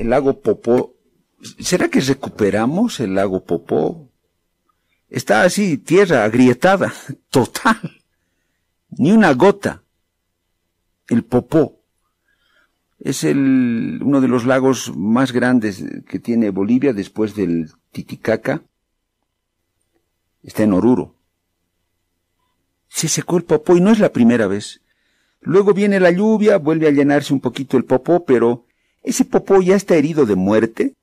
el lago Popó, ¿será que recuperamos el lago Popó? Está así, tierra agrietada, total. Ni una gota. El Popó. Es el, uno de los lagos más grandes que tiene Bolivia después del Titicaca. Está en Oruro. Se secó el Popó y no es la primera vez. Luego viene la lluvia, vuelve a llenarse un poquito el Popó, pero ese Popó ya está herido de muerte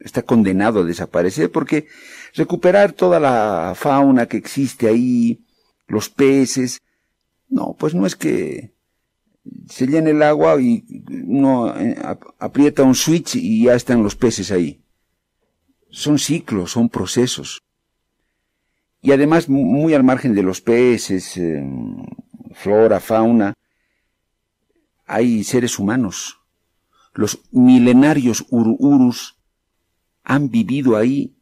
está condenado a desaparecer porque recuperar toda la fauna que existe ahí, los peces, no, pues no es que se llene el agua y uno eh, aprieta un switch y ya están los peces ahí. Son ciclos, son procesos. Y además, muy al margen de los peces, em, flora, fauna, hay seres humanos. Los milenarios ururus han vivido ahí,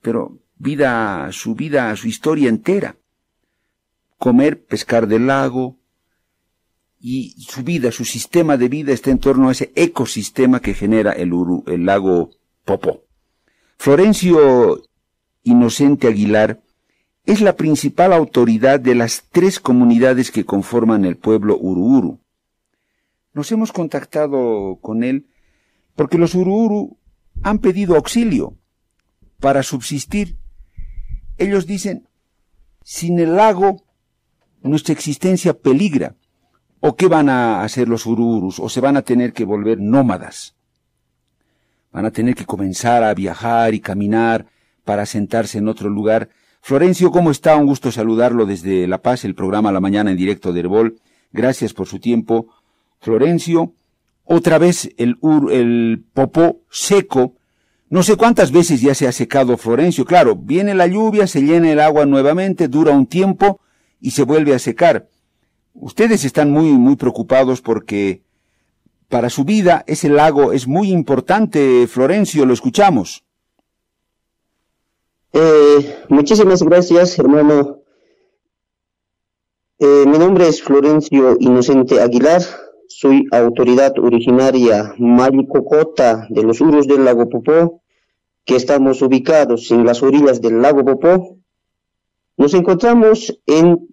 pero vida, su vida, su historia entera. Comer, pescar del lago, y su vida, su sistema de vida está en torno a ese ecosistema que genera el, el lago Popo. Florencio Inocente Aguilar es la principal autoridad de las tres comunidades que conforman el pueblo Ururu. Nos hemos contactado con él porque los Ururu han pedido auxilio para subsistir. Ellos dicen, sin el lago nuestra existencia peligra. ¿O qué van a hacer los Ururus? ¿O se van a tener que volver nómadas? Van a tener que comenzar a viajar y caminar para sentarse en otro lugar. Florencio, ¿cómo está? Un gusto saludarlo desde La Paz, el programa La Mañana en directo de Herbol. Gracias por su tiempo. Florencio, otra vez el, ur, el popó seco. No sé cuántas veces ya se ha secado Florencio. Claro, viene la lluvia, se llena el agua nuevamente, dura un tiempo y se vuelve a secar. Ustedes están muy, muy preocupados porque para su vida ese lago es muy importante. Florencio, lo escuchamos. Eh, muchísimas gracias, hermano. Eh, mi nombre es Florencio Inocente Aguilar soy autoridad originaria Cocota de los Uros del lago Popó, que estamos ubicados en las orillas del lago Popó. Nos encontramos en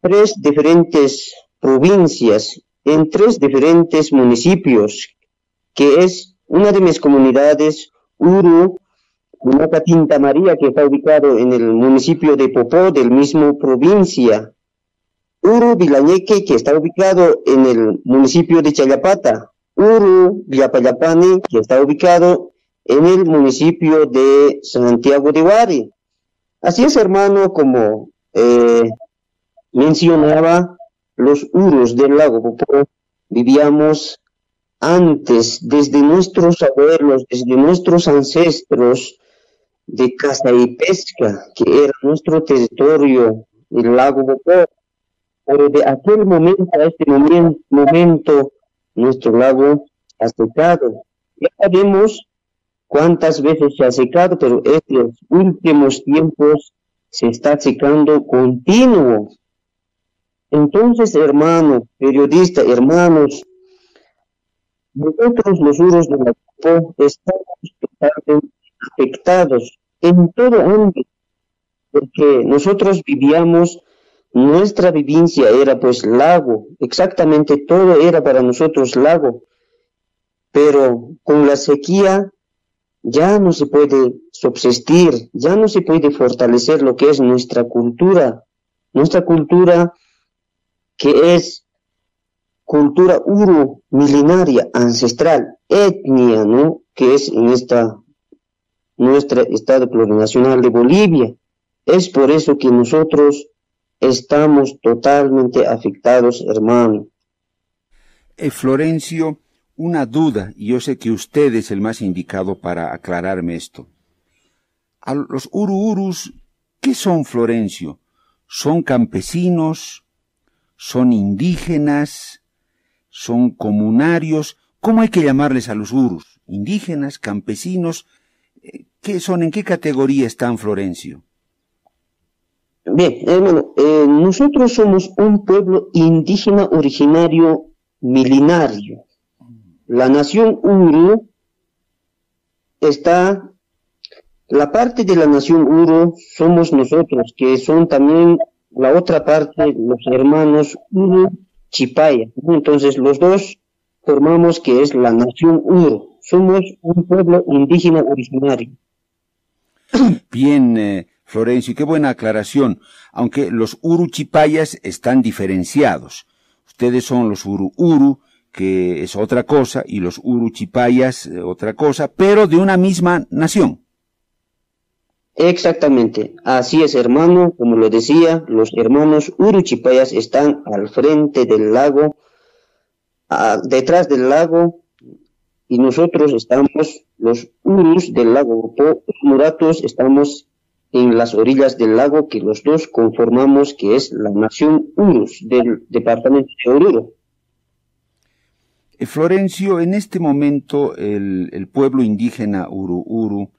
tres diferentes provincias, en tres diferentes municipios, que es una de mis comunidades, Uru, una Tinta María, que está ubicado en el municipio de Popó, del mismo provincia, Uru Vilañeque, que está ubicado en el municipio de Chayapata, Uru Villapayapani, que está ubicado en el municipio de Santiago de Guari. Así es, hermano, como eh, mencionaba, los Urus del lago Popó vivíamos antes, desde nuestros abuelos, desde nuestros ancestros de caza y pesca, que era nuestro territorio, el lago Popó, pero de aquel momento a este momento, nuestro lago ha secado. Ya sabemos cuántas veces se ha secado, pero estos últimos tiempos se está secando continuo. Entonces, hermano, periodista, hermanos, nosotros los uros de la estamos totalmente afectados en todo ámbito, porque nosotros vivíamos nuestra vivencia era pues lago, exactamente todo era para nosotros lago, pero con la sequía ya no se puede subsistir, ya no se puede fortalecer lo que es nuestra cultura, nuestra cultura que es cultura uro milenaria, ancestral, etnia, ¿no? Que es en esta, nuestro estado plurinacional de Bolivia. Es por eso que nosotros Estamos totalmente afectados, hermano. Eh, Florencio, una duda, y yo sé que usted es el más indicado para aclararme esto. A los uruurus, ¿qué son, Florencio? ¿Son campesinos? ¿Son indígenas? ¿Son comunarios? ¿Cómo hay que llamarles a los urus? ¿Indígenas? ¿Campesinos? Eh, ¿Qué son? ¿En qué categoría están, Florencio? Bien, hermano, eh, nosotros somos un pueblo indígena originario milenario. la nación Uru está, la parte de la nación Uru somos nosotros, que son también la otra parte, los hermanos Uru Chipaya. Entonces los dos formamos que es la nación Uru. Somos un pueblo indígena originario. Bien, eh, Florencio, qué buena aclaración. Aunque los Uru Chipayas están diferenciados. Ustedes son los Uru Uru, que es otra cosa, y los Uru Chipayas eh, otra cosa, pero de una misma nación. Exactamente, así es hermano, como lo decía, los hermanos Uruchipayas están al frente del lago, detrás del lago, y nosotros estamos, los Urus del lago los Muratos, estamos en las orillas del lago que los dos conformamos, que es la nación Urus del departamento de Oruro. Eh, Florencio, en este momento el, el pueblo indígena Uru Uru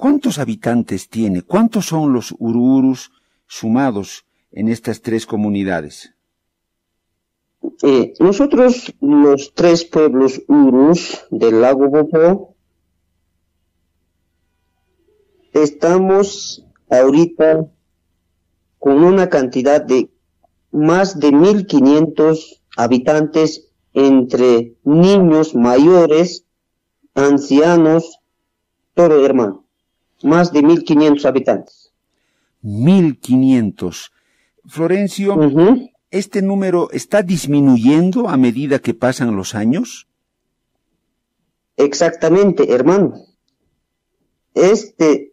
¿Cuántos habitantes tiene? ¿Cuántos son los ururus sumados en estas tres comunidades? Eh, nosotros, los tres pueblos urus del lago Bopó, estamos ahorita con una cantidad de más de 1.500 habitantes entre niños mayores, ancianos, todo hermano más de 1.500 habitantes. 1.500. Florencio, ¿este número está disminuyendo a medida que pasan los años? Exactamente, hermano. Este,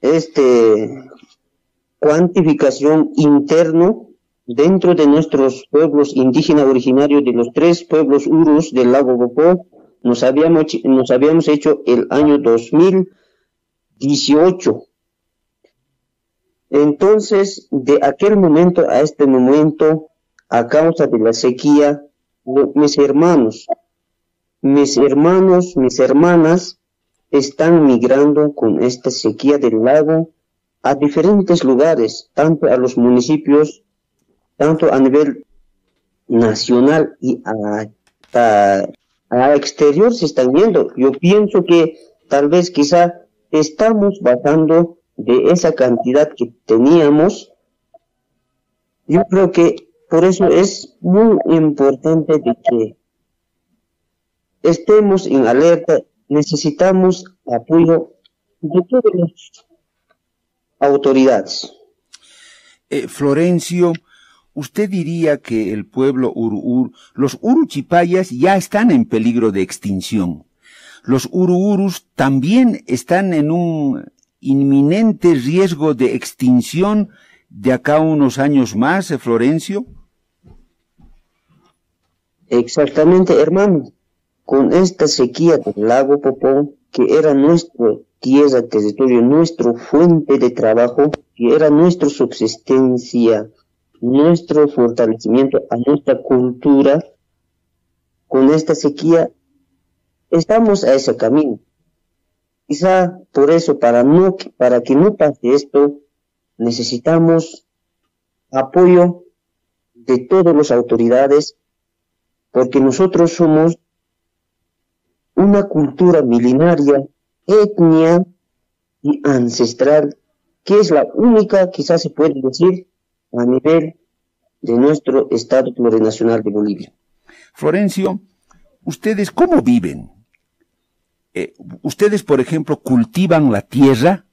este cuantificación interno dentro de nuestros pueblos indígenas originarios de los tres pueblos urus del lago Bopó, nos habíamos, nos habíamos hecho el año 2000 18. Entonces, de aquel momento a este momento, a causa de la sequía, mis hermanos, mis hermanos, mis hermanas están migrando con esta sequía del lago a diferentes lugares, tanto a los municipios, tanto a nivel nacional y a, a, exterior se están viendo. Yo pienso que tal vez quizá estamos bajando de esa cantidad que teníamos. Yo creo que por eso es muy importante de que estemos en alerta, necesitamos apoyo de todas las autoridades. Eh, Florencio, usted diría que el pueblo Urur, los Uruchipayas ya están en peligro de extinción los uruurus también están en un inminente riesgo de extinción de acá unos años más, eh, Florencio? Exactamente, hermano. Con esta sequía del lago Popó, que era nuestra tierra, territorio, nuestra fuente de trabajo, que era nuestra subsistencia, nuestro fortalecimiento a nuestra cultura, con esta sequía estamos a ese camino. Quizá por eso, para, no, para que no pase esto, necesitamos apoyo de todas las autoridades, porque nosotros somos una cultura milenaria, etnia y ancestral, que es la única, quizás se puede decir, a nivel de nuestro Estado plurinacional de Bolivia. Florencio, ¿ustedes cómo viven? Eh, ustedes, por ejemplo, cultivan la tierra,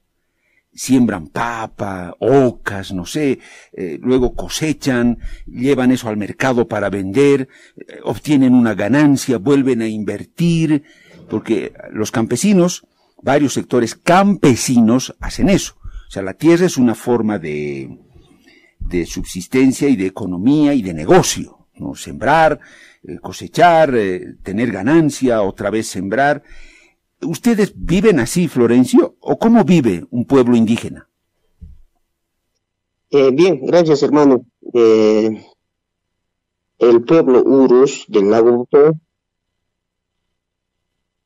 siembran papa, ocas, no sé, eh, luego cosechan, llevan eso al mercado para vender, eh, obtienen una ganancia, vuelven a invertir, porque los campesinos, varios sectores campesinos hacen eso. O sea, la tierra es una forma de, de subsistencia y de economía y de negocio, ¿no? Sembrar, cosechar, tener ganancia, otra vez sembrar, ¿Ustedes viven así, Florencio? ¿O cómo vive un pueblo indígena? Eh, bien, gracias hermano. Eh, el pueblo Urus del lago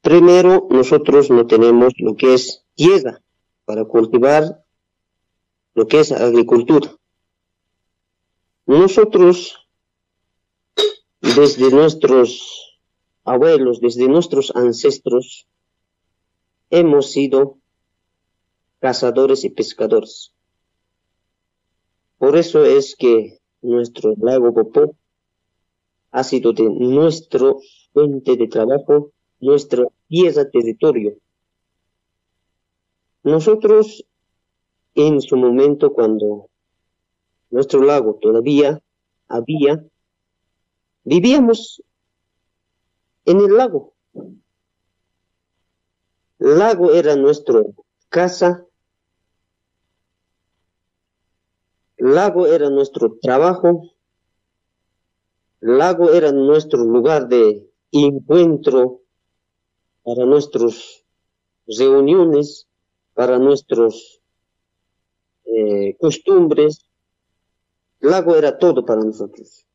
primero nosotros no tenemos lo que es tierra para cultivar lo que es agricultura. Nosotros, desde nuestros abuelos, desde nuestros ancestros, hemos sido cazadores y pescadores. Por eso es que nuestro lago Popó ha sido de nuestro fuente de trabajo, nuestra pieza territorio. Nosotros, en su momento, cuando nuestro lago todavía había, vivíamos en el lago. Lago era nuestra casa, lago era nuestro trabajo, lago era nuestro lugar de encuentro para nuestras reuniones, para nuestras eh, costumbres. Lago era todo para nosotros.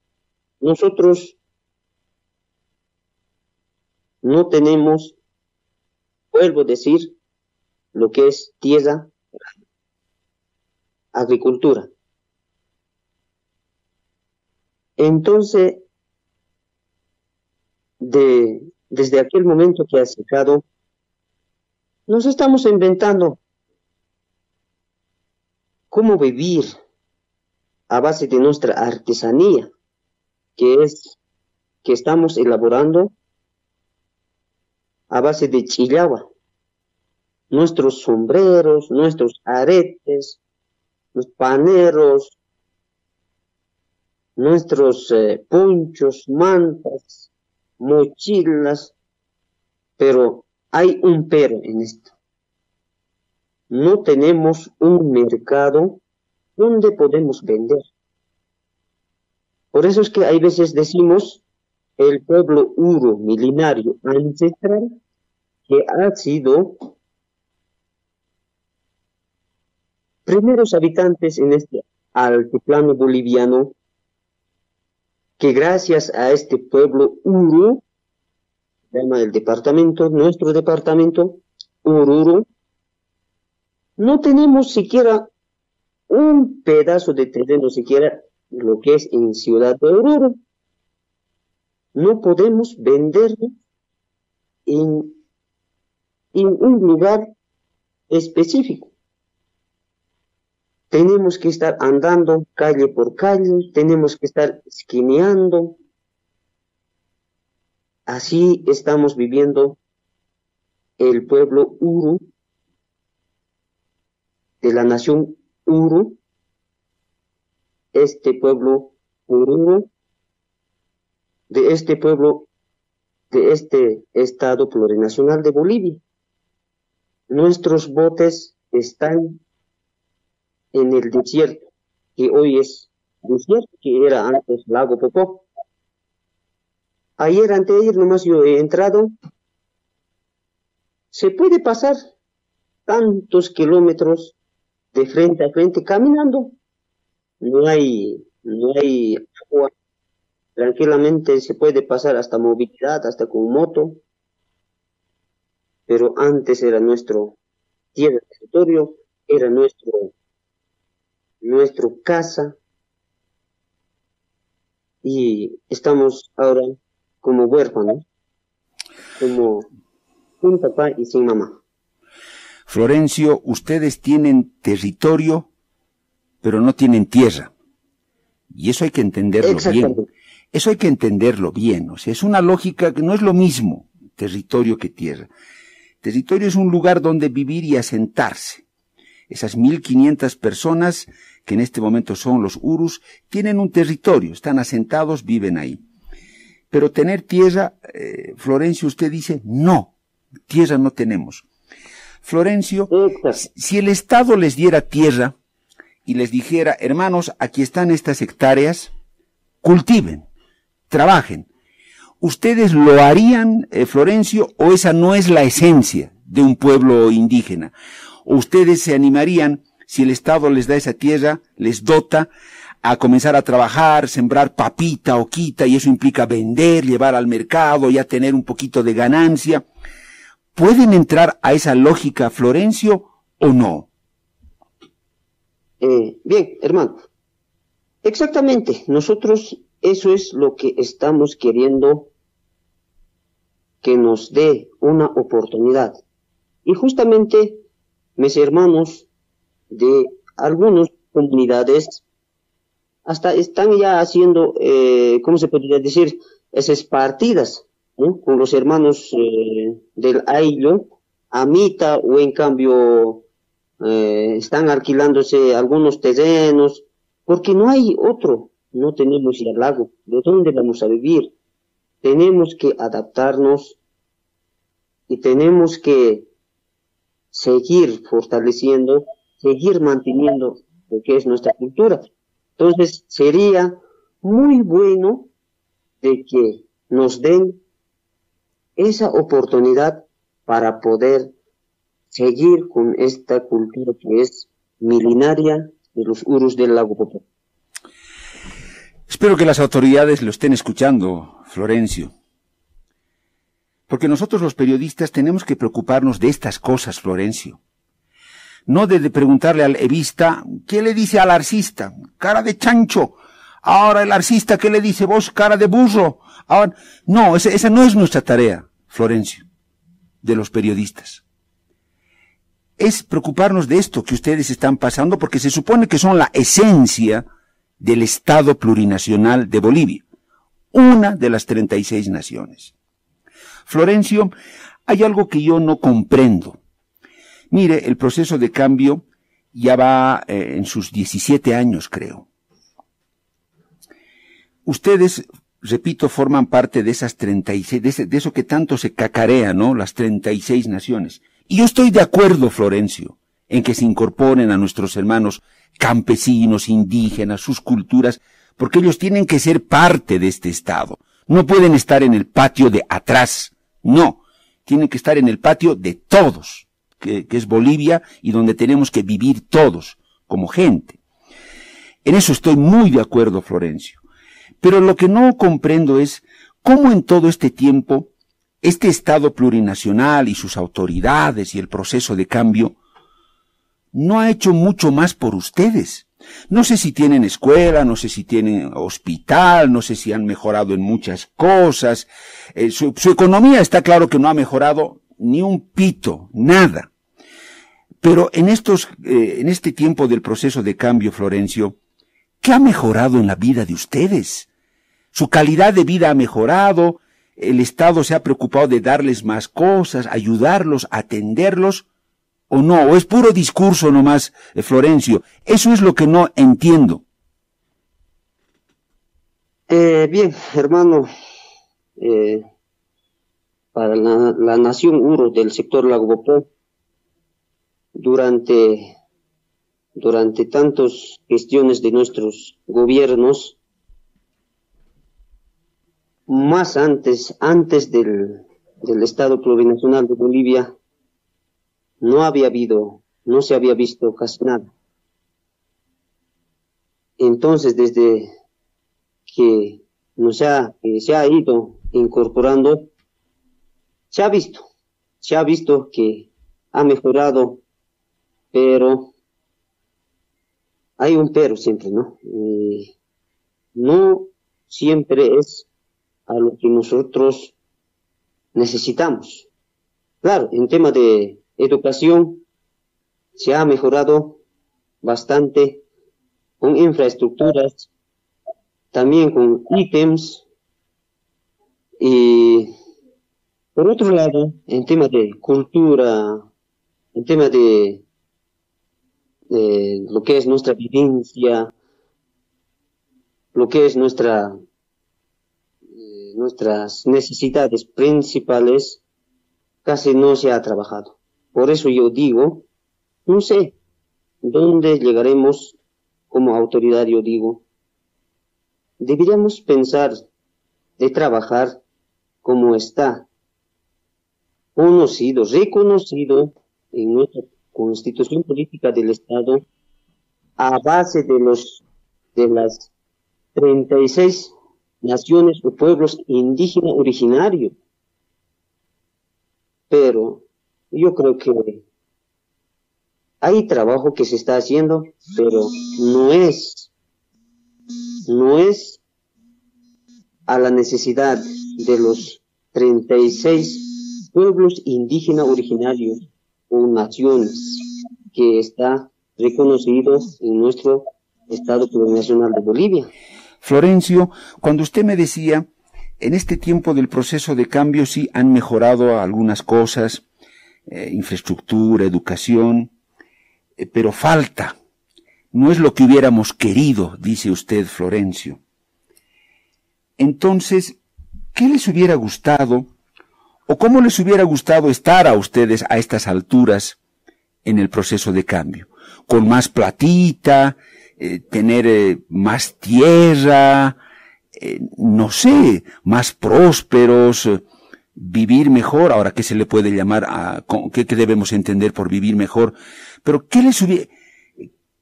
Nosotros no tenemos, vuelvo a decir, lo que es tierra, agricultura. Entonces, de, desde aquel momento que ha secado, nos estamos inventando cómo vivir a base de nuestra artesanía, que es que estamos elaborando a base de chillagua. Nuestros sombreros, nuestros aretes, los paneros, nuestros eh, ponchos, mantas, mochilas, pero hay un pero en esto. No tenemos un mercado donde podemos vender. Por eso es que hay veces decimos el pueblo uro milenario ancestral que ha sido primeros habitantes en este altiplano boliviano que gracias a este pueblo Uru, llama el departamento, nuestro departamento, Ururu, no tenemos siquiera un pedazo de terreno, siquiera lo que es en Ciudad de Oruro. No podemos venderlo en, en un lugar específico. Tenemos que estar andando calle por calle, tenemos que estar esquineando. Así estamos viviendo el pueblo Uru, de la nación Uru, este pueblo Uru, de este pueblo, de este estado plurinacional de Bolivia. Nuestros botes están en el desierto, que hoy es desierto, que era antes lago Popó. Ayer, anteayer, nomás yo he entrado. Se puede pasar tantos kilómetros de frente a frente caminando. No hay, no hay agua. Tranquilamente se puede pasar hasta movilidad, hasta con moto. Pero antes era nuestro tierra, territorio, era nuestro nuestro casa y estamos ahora como huérfanos, como sin papá y sin mamá. Florencio, ustedes tienen territorio, pero no tienen tierra. Y eso hay que entenderlo bien. Eso hay que entenderlo bien. O sea, es una lógica que no es lo mismo territorio que tierra. Territorio es un lugar donde vivir y asentarse. Esas 1500 personas que en este momento son los Urus, tienen un territorio, están asentados, viven ahí. Pero tener tierra, eh, Florencio, usted dice, no, tierra no tenemos. Florencio, si el Estado les diera tierra y les dijera, hermanos, aquí están estas hectáreas, cultiven, trabajen, ¿ustedes lo harían, eh, Florencio, o esa no es la esencia de un pueblo indígena? ¿O ustedes se animarían si el Estado les da esa tierra, les dota a comenzar a trabajar, sembrar papita o quita, y eso implica vender, llevar al mercado, ya tener un poquito de ganancia. ¿Pueden entrar a esa lógica, Florencio, o no? Eh, bien, hermano. Exactamente, nosotros eso es lo que estamos queriendo que nos dé una oportunidad. Y justamente mis hermanos de algunas comunidades hasta están ya haciendo, eh, ¿cómo se podría decir? Esas partidas con los hermanos eh, del Ailo, Amita, o en cambio eh, están alquilándose algunos terrenos, porque no hay otro, no tenemos ya lago, ¿de dónde vamos a vivir? Tenemos que adaptarnos y tenemos que seguir fortaleciendo, seguir manteniendo lo que es nuestra cultura. Entonces sería muy bueno de que nos den esa oportunidad para poder seguir con esta cultura que es milenaria de los urus del lago Popó. Espero que las autoridades lo estén escuchando, Florencio. Porque nosotros los periodistas tenemos que preocuparnos de estas cosas, Florencio. No de, preguntarle al evista, ¿qué le dice al arcista? Cara de chancho. Ahora el arcista, ¿qué le dice vos? Cara de burro. Ahora, no, esa, esa no es nuestra tarea, Florencio, de los periodistas. Es preocuparnos de esto que ustedes están pasando porque se supone que son la esencia del Estado plurinacional de Bolivia, una de las 36 naciones. Florencio, hay algo que yo no comprendo. Mire, el proceso de cambio ya va eh, en sus 17 años, creo. Ustedes, repito, forman parte de esas 36, de, de eso que tanto se cacarea, ¿no? Las 36 naciones. Y yo estoy de acuerdo, Florencio, en que se incorporen a nuestros hermanos campesinos, indígenas, sus culturas, porque ellos tienen que ser parte de este Estado. No pueden estar en el patio de atrás. No. Tienen que estar en el patio de todos, que, es Bolivia y donde tenemos que vivir todos, como gente. En eso estoy muy de acuerdo, Florencio. Pero lo que no comprendo es cómo en todo este tiempo este Estado plurinacional y sus autoridades y el proceso de cambio no ha hecho mucho más por ustedes. No sé si tienen escuela, no sé si tienen hospital, no sé si han mejorado en muchas cosas. Eh, su, economía está claro que no ha mejorado ni un pito, nada. Pero en estos, eh, en este tiempo del proceso de cambio, Florencio, ¿qué ha mejorado en la vida de ustedes? Su calidad de vida ha mejorado, el Estado se ha preocupado de darles más cosas, ayudarlos, atenderlos, o no, o es puro discurso nomás, eh, Florencio. Eso es lo que no entiendo. Eh, bien, hermano, eh, para la, nación Uro del sector Lagopó, durante, durante tantas gestiones de nuestros gobiernos, más antes, antes del, del Estado plurinacional de Bolivia, no había habido, no se había visto casi nada. Entonces, desde que nos ha, se ha ido incorporando, se ha visto, se ha visto que ha mejorado, pero hay un pero siempre, ¿no? Eh, no siempre es a lo que nosotros necesitamos. Claro, en tema de educación se ha mejorado bastante con infraestructuras, también con ítems y por otro lado, en tema de cultura, en tema de, lo que es nuestra vivencia, lo que es nuestra, eh, nuestras necesidades principales, casi no se ha trabajado. Por eso yo digo, no sé dónde llegaremos como autoridad, yo digo, deberíamos pensar de trabajar como está conocido, reconocido en nuestra constitución política del Estado a base de los de las 36 naciones o pueblos indígenas originarios. Pero yo creo que hay trabajo que se está haciendo, pero no es, no es a la necesidad de los 36 pueblos indígenas originarios o naciones que está reconocido en nuestro Estado Plurinacional de Bolivia. Florencio, cuando usted me decía, en este tiempo del proceso de cambio sí han mejorado algunas cosas, eh, infraestructura, educación, eh, pero falta. No es lo que hubiéramos querido, dice usted, Florencio. Entonces, ¿qué les hubiera gustado o cómo les hubiera gustado estar a ustedes a estas alturas en el proceso de cambio? Con más platita, eh, tener más tierra, no sé, más prósperos, vivir mejor. Ahora, ¿qué se le puede llamar a, qué, qué debemos entender por vivir mejor? Pero, ¿qué les hubiera,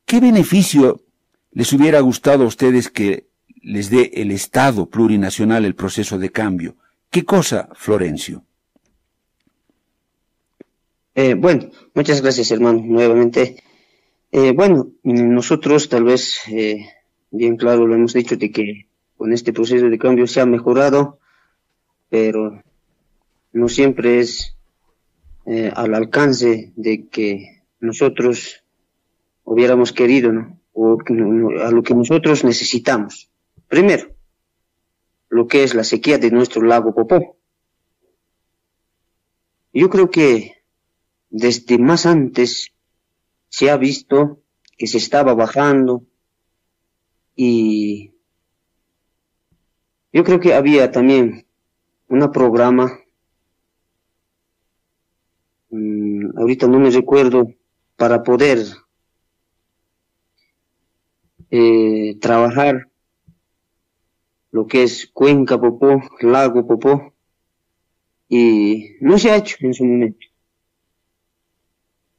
qué beneficio les hubiera gustado a ustedes que les dé el Estado plurinacional el proceso de cambio? ¿Qué cosa, Florencio? Eh, bueno, muchas gracias, hermano, nuevamente. Eh, bueno, nosotros tal vez, eh, bien claro, lo hemos dicho de que con este proceso de cambio se ha mejorado, pero no siempre es al alcance de que nosotros hubiéramos querido, ¿no? O a lo que nosotros necesitamos. Primero, lo que es la sequía de nuestro lago Popó. Yo creo que desde más antes se ha visto que se estaba bajando y yo creo que había también un programa, ahorita no me recuerdo, para poder eh, trabajar lo que es Cuenca Popó, Lago Popó, y no se ha hecho en su momento.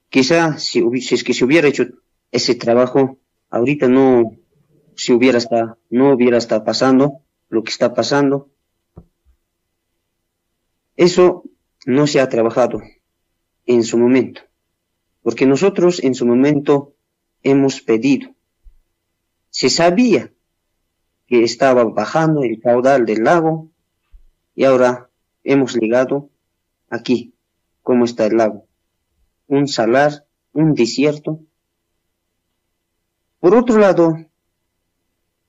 Quizá si, es que se hubiera hecho ese trabajo, ahorita no si hubiera estado, no hubiera estado pasando lo que está pasando. Eso no se ha trabajado en su momento, porque nosotros en su momento hemos pedido. Se sabía que estaba bajando el caudal del lago y ahora hemos llegado aquí, cómo está el lago un salar, un desierto. Por otro lado,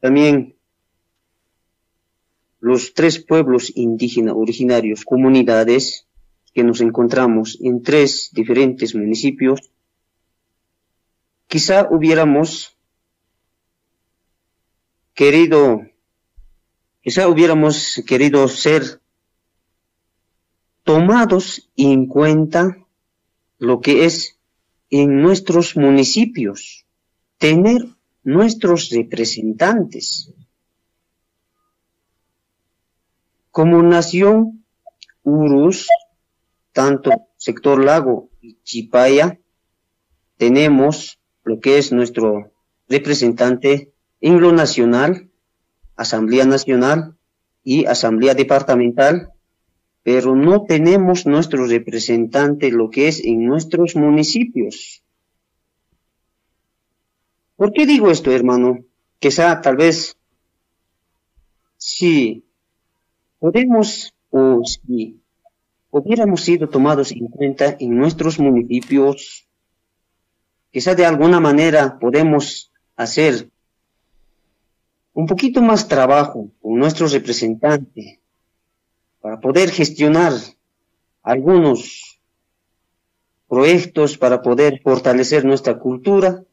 también los tres pueblos indígenas originarios, comunidades, que nos encontramos en tres diferentes municipios, quizá hubiéramos querido, quizá hubiéramos querido ser tomados en cuenta lo que es en nuestros municipios, tener nuestros representantes. Como nación, Urus, tanto sector lago y Chipaya, tenemos lo que es nuestro representante en lo nacional, Asamblea Nacional y Asamblea Departamental pero no tenemos nuestro representante lo que es en nuestros municipios. ¿Por qué digo esto, hermano? Quizá tal vez si podemos o si hubiéramos sido tomados en cuenta en nuestros municipios, quizá de alguna manera podemos hacer un poquito más trabajo con nuestro representante para poder gestionar algunos proyectos para poder fortalecer nuestra cultura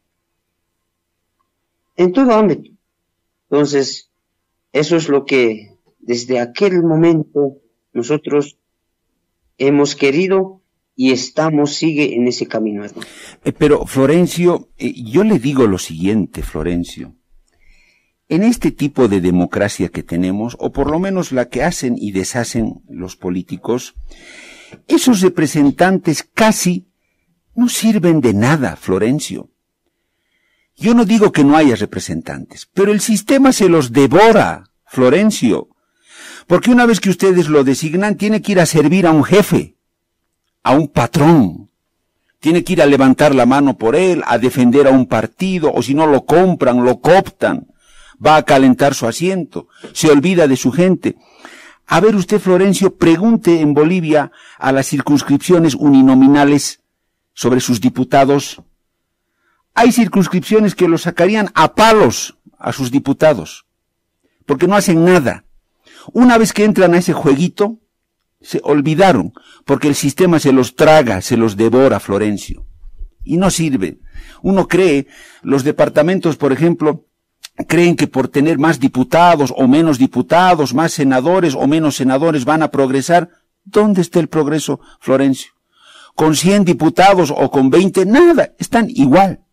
en todo ámbito. Entonces, eso es lo que desde aquel momento nosotros hemos querido y estamos, sigue en ese camino. Eh, pero, Florencio, eh, yo le digo lo siguiente, Florencio. En este tipo de democracia que tenemos, o por lo menos la que hacen y deshacen los políticos, esos representantes casi no sirven de nada, Florencio. Yo no digo que no haya representantes, pero el sistema se los devora, Florencio. Porque una vez que ustedes lo designan, tiene que ir a servir a un jefe, a un patrón. Tiene que ir a levantar la mano por él, a defender a un partido, o si no lo compran, lo cooptan va a calentar su asiento, se olvida de su gente. A ver usted, Florencio, pregunte en Bolivia a las circunscripciones uninominales sobre sus diputados. Hay circunscripciones que los sacarían a palos a sus diputados, porque no hacen nada. Una vez que entran a ese jueguito, se olvidaron, porque el sistema se los traga, se los devora, Florencio. Y no sirve. Uno cree, los departamentos, por ejemplo, creen que por tener más diputados o menos diputados, más senadores o menos senadores van a progresar. ¿Dónde está el progreso, Florencio? Con 100 diputados o con 20, nada, están igual.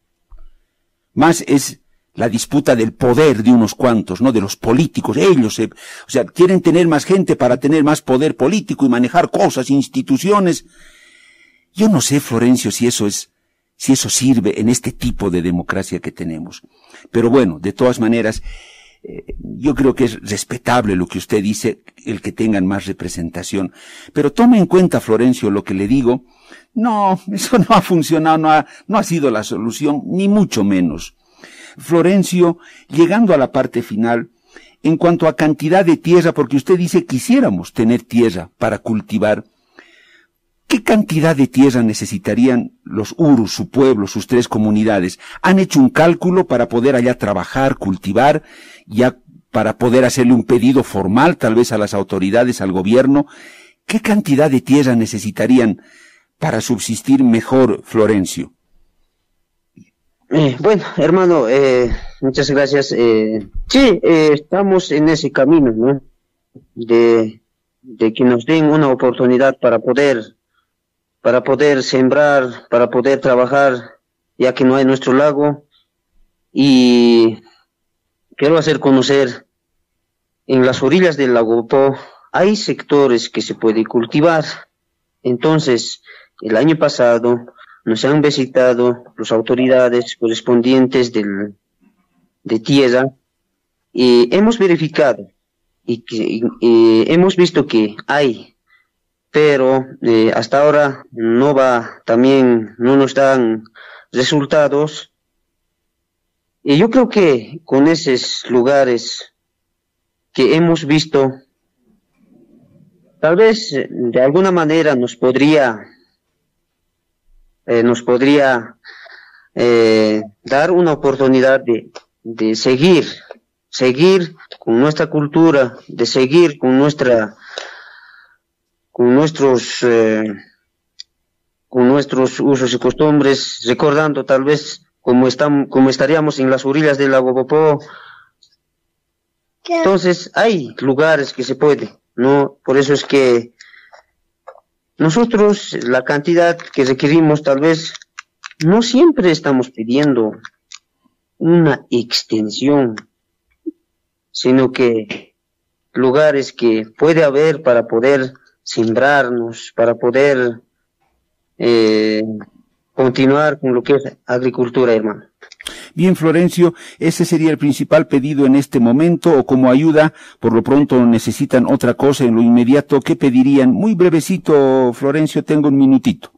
Más es la disputa del poder de unos cuantos, ¿no? De los políticos. Ellos, o sea, quieren tener más gente para tener más poder político y manejar cosas, instituciones. Yo no sé, Florencio, si eso es, si eso sirve en este tipo de democracia que tenemos. Pero bueno, de todas maneras, eh, yo creo que es respetable lo que usted dice, el que tengan más representación. Pero tome en cuenta, Florencio, lo que le digo. No, eso no ha funcionado, no ha, no ha sido la solución, ni mucho menos. Florencio, llegando a la parte final, en cuanto a cantidad de tierra, porque usted dice quisiéramos tener tierra para cultivar, ¿qué cantidad de tierra necesitarían los Urus, su pueblo, sus tres comunidades? ¿Han hecho un cálculo para poder allá trabajar, cultivar, ya para poder hacerle un pedido formal tal vez a las autoridades, al gobierno? ¿Qué cantidad de tierra necesitarían para subsistir mejor, Florencio? Eh, bueno, hermano, eh, muchas gracias. Eh, sí, eh, estamos en ese camino, ¿no? De, de que nos den una oportunidad para poder, para poder sembrar, para poder trabajar, ya que no hay nuestro lago. Y quiero hacer conocer, en las orillas del lago Po hay sectores que se puede cultivar. Entonces, el año pasado nos han visitado las autoridades correspondientes del, de tierra y hemos verificado y, que, hemos visto que hay, pero eh, hasta ahora no va, también no nos dan resultados. Y yo creo que con esos lugares que hemos visto, tal vez de alguna manera nos podría eh, nos podría eh, dar una oportunidad de, de seguir, seguir con nuestra cultura, de seguir con nuestra, con nuestros, eh, con nuestros usos y costumbres, recordando tal vez como estamos, como estaríamos en las orillas del lago Popó. Entonces hay lugares que se puede, ¿no? Por eso es que nosotros, la cantidad que requerimos, tal vez, no siempre estamos pidiendo una extensión, sino que lugares que puede haber para poder sembrarnos, para poder eh, continuar con lo que es agricultura, hermano. Bien, Florencio, ese sería el principal pedido en este momento o como ayuda, por lo pronto necesitan otra cosa en lo inmediato, ¿qué pedirían? Muy brevecito, Florencio, tengo un minutito.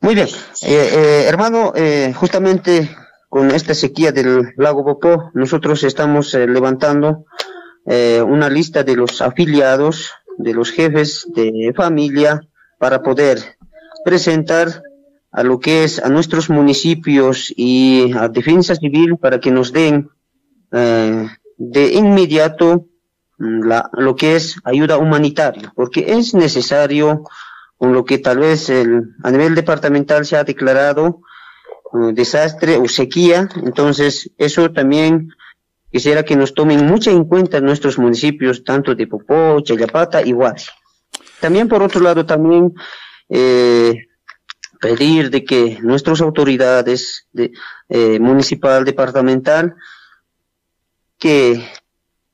Muy bien, eh, eh, hermano, eh, justamente con esta sequía del lago Popó, nosotros estamos levantando una lista de los afiliados, de los jefes de familia, para poder presentar a lo que es a nuestros municipios y a Defensa Civil para que nos den eh, de inmediato mm, la, lo que es ayuda humanitaria, porque es necesario, con lo que tal vez el, a nivel departamental se ha declarado uh, desastre o sequía, entonces eso también quisiera que nos tomen mucho en cuenta nuestros municipios, tanto de Popó, Chayapata y Huasi. También por otro lado, también eh, pedir de que nuestras autoridades de, eh, municipal, departamental, que,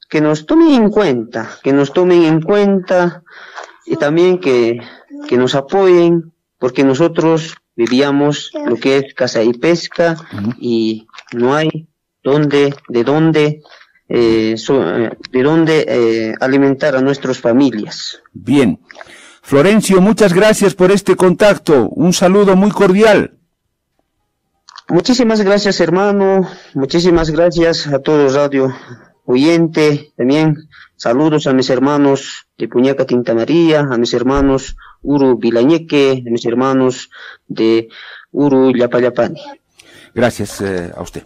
que nos tomen en cuenta, que nos tomen en cuenta y también que, que nos apoyen, porque nosotros vivíamos lo que es caza y pesca y no hay donde, de dónde, eh, eh de dónde eh, alimentar a nuestras familias. Bien. Florencio, muchas gracias por este contacto. Un saludo muy cordial. Muchísimas gracias, hermano. Muchísimas gracias a todos Radio oyente también. Saludos a mis hermanos de Puñaca Tinta María, a mis hermanos Uru Vilañeque, a mis hermanos de Uru Yapayapani. Gracias eh, a usted.